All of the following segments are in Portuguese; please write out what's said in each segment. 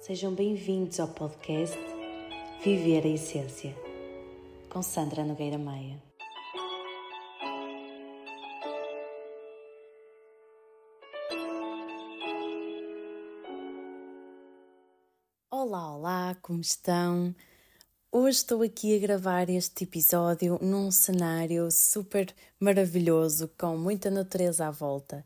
Sejam bem-vindos ao podcast Viver a Essência, com Sandra Nogueira Maia. Olá, olá, como estão? Hoje estou aqui a gravar este episódio num cenário super maravilhoso, com muita natureza à volta.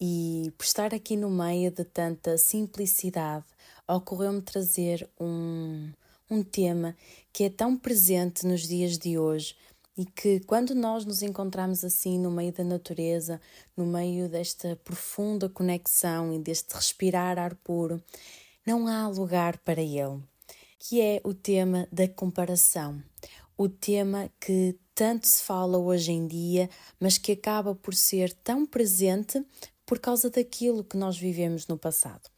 E por estar aqui no meio de tanta simplicidade, ocorreu-me trazer um, um tema que é tão presente nos dias de hoje e que quando nós nos encontramos assim no meio da natureza, no meio desta profunda conexão e deste respirar ar puro, não há lugar para ele, que é o tema da comparação. O tema que tanto se fala hoje em dia, mas que acaba por ser tão presente por causa daquilo que nós vivemos no passado.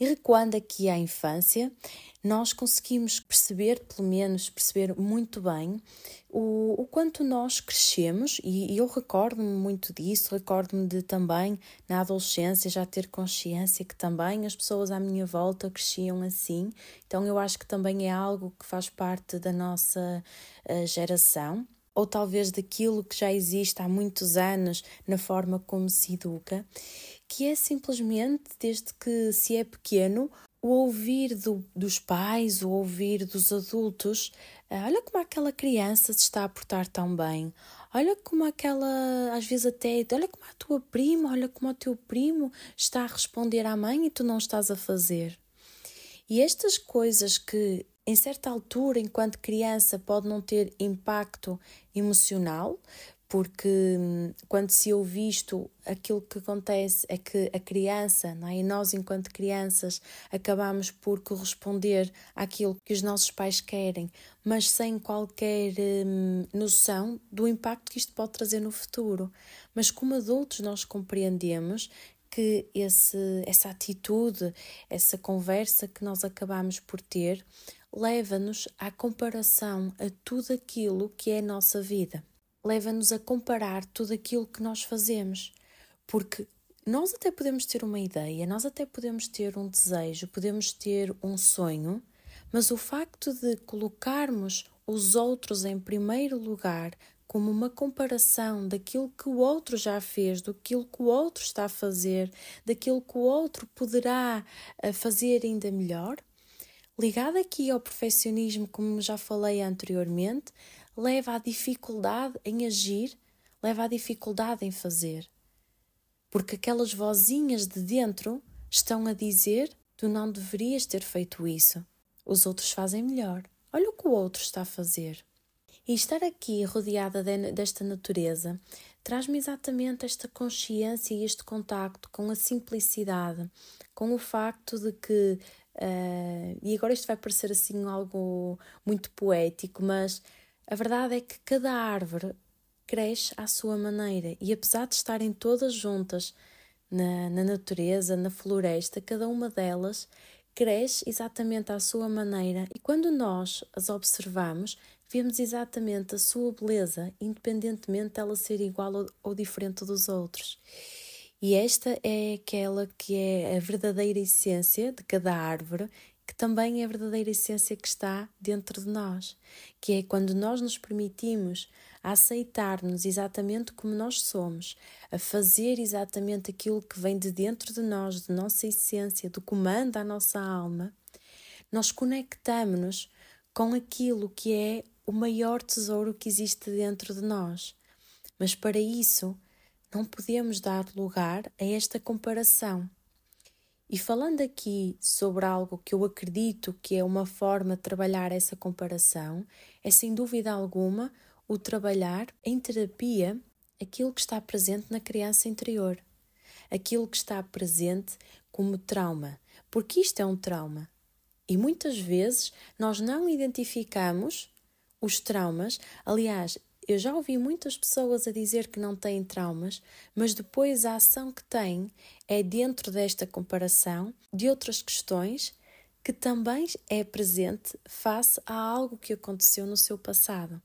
E recuando aqui à infância, nós conseguimos perceber, pelo menos perceber muito bem, o, o quanto nós crescemos, e, e eu recordo-me muito disso, recordo-me de também na adolescência já ter consciência que também as pessoas à minha volta cresciam assim, então eu acho que também é algo que faz parte da nossa uh, geração ou talvez daquilo que já existe há muitos anos na forma como se educa que é simplesmente, desde que se é pequeno, o ouvir do, dos pais, o ouvir dos adultos, ah, olha como aquela criança se está a portar tão bem, olha como aquela, às vezes até, olha como a tua prima, olha como o teu primo está a responder à mãe e tu não estás a fazer. E estas coisas que em certa altura, enquanto criança, pode não ter impacto emocional, porque hum, quando se ouve isto, aquilo que acontece é que a criança, não é? e nós, enquanto crianças, acabamos por corresponder àquilo que os nossos pais querem, mas sem qualquer hum, noção do impacto que isto pode trazer no futuro. Mas como adultos, nós compreendemos que esse, essa atitude, essa conversa que nós acabamos por ter, leva-nos à comparação a tudo aquilo que é a nossa vida. Leva-nos a comparar tudo aquilo que nós fazemos, porque nós até podemos ter uma ideia, nós até podemos ter um desejo, podemos ter um sonho, mas o facto de colocarmos os outros em primeiro lugar como uma comparação daquilo que o outro já fez, daquilo que o outro está a fazer, daquilo que o outro poderá eh, fazer ainda melhor, ligado aqui ao perfeccionismo, como já falei anteriormente, leva à dificuldade em agir, leva à dificuldade em fazer. Porque aquelas vozinhas de dentro estão a dizer: tu não deverias ter feito isso. Os outros fazem melhor. Olha o que o outro está a fazer. E estar aqui rodeada desta natureza traz-me exatamente esta consciência e este contacto com a simplicidade, com o facto de que, uh, e agora isto vai parecer assim algo muito poético, mas a verdade é que cada árvore cresce à sua maneira e, apesar de estarem todas juntas na, na natureza, na floresta, cada uma delas cresce exatamente à sua maneira. E quando nós as observamos, vemos exatamente a sua beleza, independentemente dela ser igual ou, diferente dos outros. E esta é aquela que é a verdadeira essência de cada árvore que também é a verdadeira essência que está dentro de nós, que é quando nós nos permitimos aceitar-nos exatamente como nós somos, a fazer exatamente aquilo que vem de dentro de nós, de nossa essência, do comando à nossa alma, nós conectamos-nos com aquilo que é o maior tesouro que existe dentro de nós. Mas para isso, não podemos dar lugar a esta comparação e falando aqui sobre algo que eu acredito que é uma forma de trabalhar essa comparação, é sem dúvida alguma o trabalhar em terapia aquilo que está presente na criança interior, aquilo que está presente como trauma, porque isto é um trauma. E muitas vezes nós não identificamos os traumas, aliás, eu já ouvi muitas pessoas a dizer que não têm traumas, mas depois a ação que têm é dentro desta comparação de outras questões que também é presente face a algo que aconteceu no seu passado,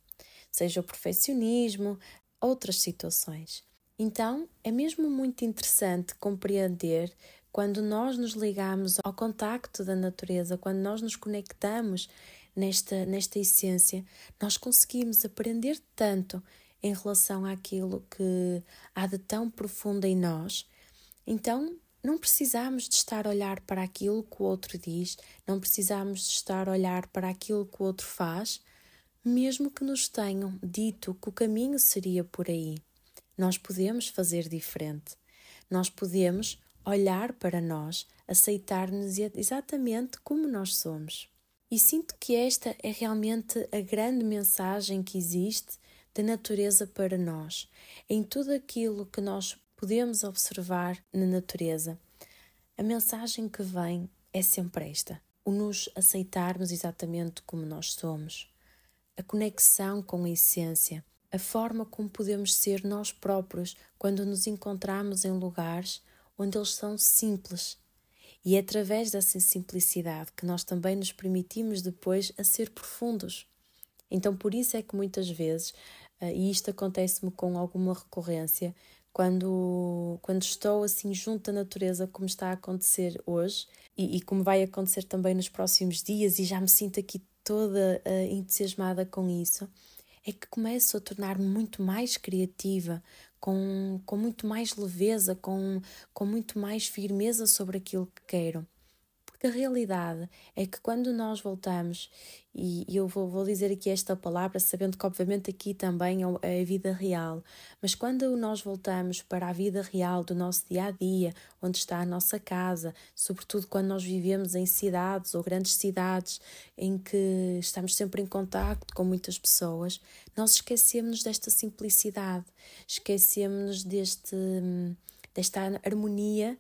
seja o perfeccionismo, outras situações. Então, é mesmo muito interessante compreender quando nós nos ligamos ao contacto da natureza, quando nós nos conectamos nesta, nesta essência, nós conseguimos aprender tanto em relação àquilo que há de tão profundo em nós. Então, não precisamos de estar a olhar para aquilo que o outro diz, não precisamos de estar a olhar para aquilo que o outro faz, mesmo que nos tenham dito que o caminho seria por aí. Nós podemos fazer diferente. Nós podemos olhar para nós, aceitar-nos exatamente como nós somos. E sinto que esta é realmente a grande mensagem que existe da natureza para nós, em tudo aquilo que nós podemos observar na natureza. A mensagem que vem é sempre esta: o nos aceitarmos exatamente como nós somos, a conexão com a essência, a forma como podemos ser nós próprios quando nos encontramos em lugares onde eles são simples e é através dessa simplicidade que nós também nos permitimos depois a ser profundos. Então, por isso é que muitas vezes, eh, e isto acontece-me com alguma recorrência, quando, quando estou assim junto da natureza, como está a acontecer hoje, e, e como vai acontecer também nos próximos dias, e já me sinto aqui toda uh, entusiasmada com isso, é que começo a tornar-me muito mais criativa, com, com muito mais leveza, com, com muito mais firmeza sobre aquilo que quero. Porque a realidade é que quando nós voltamos, e eu vou, vou dizer aqui esta palavra, sabendo que obviamente aqui também é, é a vida real, mas quando nós voltamos para a vida real do nosso dia a dia, onde está a nossa casa, sobretudo quando nós vivemos em cidades ou grandes cidades em que estamos sempre em contato com muitas pessoas, nós esquecemos desta simplicidade, esquecemos deste, desta harmonia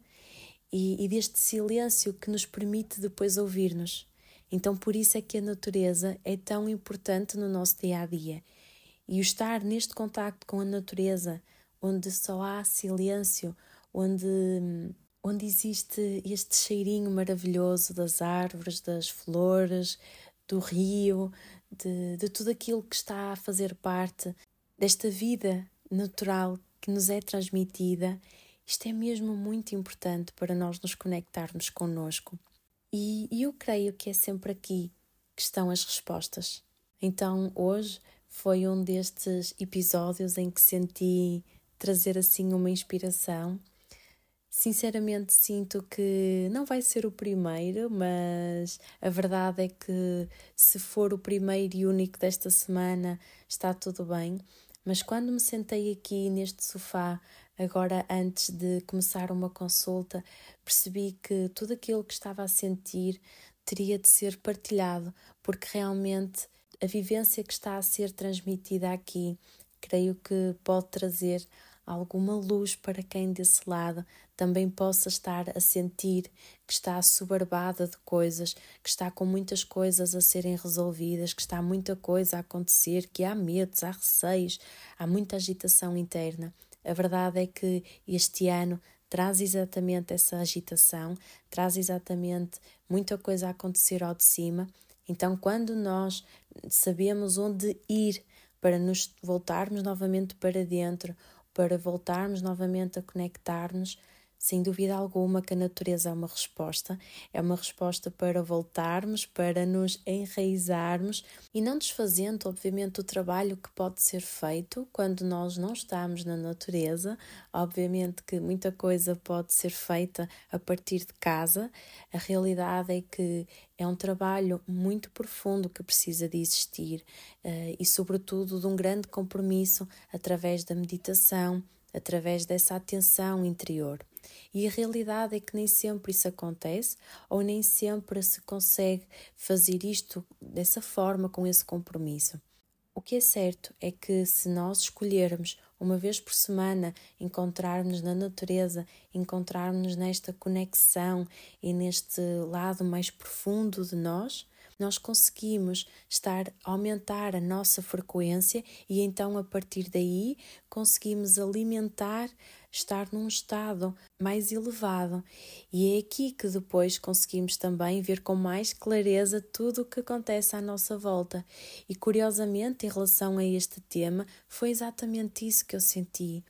e, e deste silêncio que nos permite depois ouvir-nos. Então, por isso é que a natureza é tão importante no nosso dia a dia. E o estar neste contacto com a natureza, onde só há silêncio, onde, onde existe este cheirinho maravilhoso das árvores, das flores, do rio, de, de tudo aquilo que está a fazer parte desta vida natural que nos é transmitida isto é mesmo muito importante para nós nos conectarmos connosco. E, eu creio que é sempre aqui que estão as respostas. Então, hoje foi um destes episódios em que senti trazer assim uma inspiração. Sinceramente, sinto que não vai ser o primeiro, mas a verdade é que se for o primeiro e único desta semana, está tudo bem. Mas quando me sentei aqui neste sofá Agora, antes de começar uma consulta, percebi que tudo aquilo que estava a sentir teria de ser partilhado, porque realmente a vivência que está a ser transmitida aqui, creio que pode trazer alguma luz para quem desse lado também possa estar a sentir que está assoberbada de coisas, que está com muitas coisas a serem resolvidas, que está muita coisa a acontecer, que há medos, há receios, há muita agitação interna. A verdade é que este ano traz exatamente essa agitação, traz exatamente muita coisa a acontecer ao de cima. Então, quando nós sabemos onde ir para nos voltarmos novamente para dentro, para voltarmos novamente a conectar-nos, sem dúvida alguma que a natureza é uma resposta, é uma resposta para voltarmos, para nos enraizarmos e não desfazendo, obviamente, o trabalho que pode ser feito quando nós não estamos na natureza. Obviamente que muita coisa pode ser feita a partir de casa. A realidade é que é um trabalho muito profundo que precisa de existir uh, e, sobretudo, de um grande compromisso através da meditação, através dessa atenção interior. E a realidade é que nem sempre isso acontece ou nem sempre se consegue fazer isto dessa forma, com esse compromisso. O que é certo é que se nós escolhermos uma vez por semana encontrarmos na natureza, encontrarmos nesta conexão e neste lado mais profundo de nós, nós conseguimos estar aumentar a nossa frequência e então a partir daí conseguimos alimentar estar num estado mais elevado. E é aqui que depois conseguimos também ver com mais clareza tudo o que acontece à nossa volta. E curiosamente, em relação a este tema, foi exatamente isso que eu senti.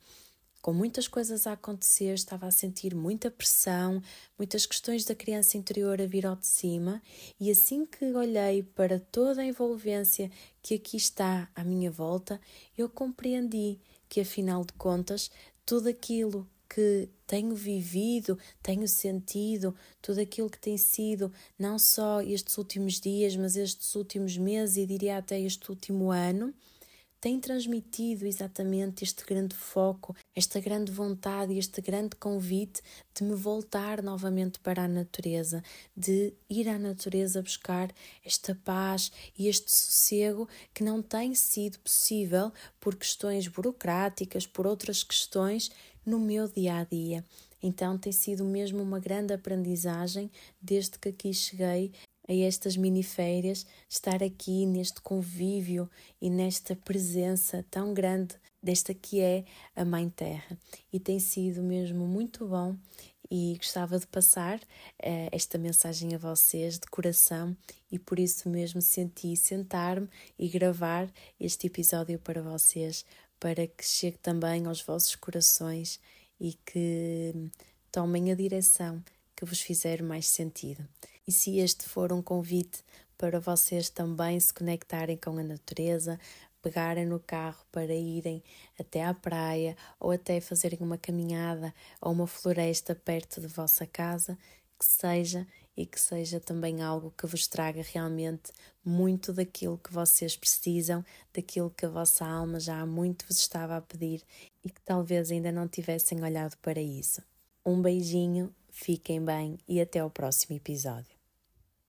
Com muitas coisas a acontecer, estava a sentir muita pressão, muitas questões da criança interior a vir ao de cima, e assim que olhei para toda a envolvência que aqui está à minha volta, eu compreendi que afinal de contas tudo aquilo que tenho vivido, tenho sentido, tudo aquilo que tem sido, não só estes últimos dias, mas estes últimos meses e diria até este último ano, tem transmitido exatamente este grande foco, esta grande vontade e este grande convite de me voltar novamente para a natureza, de ir à natureza buscar esta paz e este sossego que não tem sido possível por questões burocráticas, por outras questões no meu dia a dia. Então tem sido mesmo uma grande aprendizagem desde que aqui cheguei a estas miniférias, estar aqui neste convívio e nesta presença tão grande desta que é a Mãe Terra. E tem sido mesmo muito bom e gostava de passar uh, esta mensagem a vocês de coração e por isso mesmo senti sentar-me e gravar este episódio para vocês, para que chegue também aos vossos corações e que tomem a direção que vos fizer mais sentido. E se este for um convite para vocês também se conectarem com a natureza, pegarem no carro para irem até à praia ou até fazerem uma caminhada ou uma floresta perto de vossa casa, que seja e que seja também algo que vos traga realmente muito daquilo que vocês precisam, daquilo que a vossa alma já há muito vos estava a pedir e que talvez ainda não tivessem olhado para isso. Um beijinho, fiquem bem e até ao próximo episódio.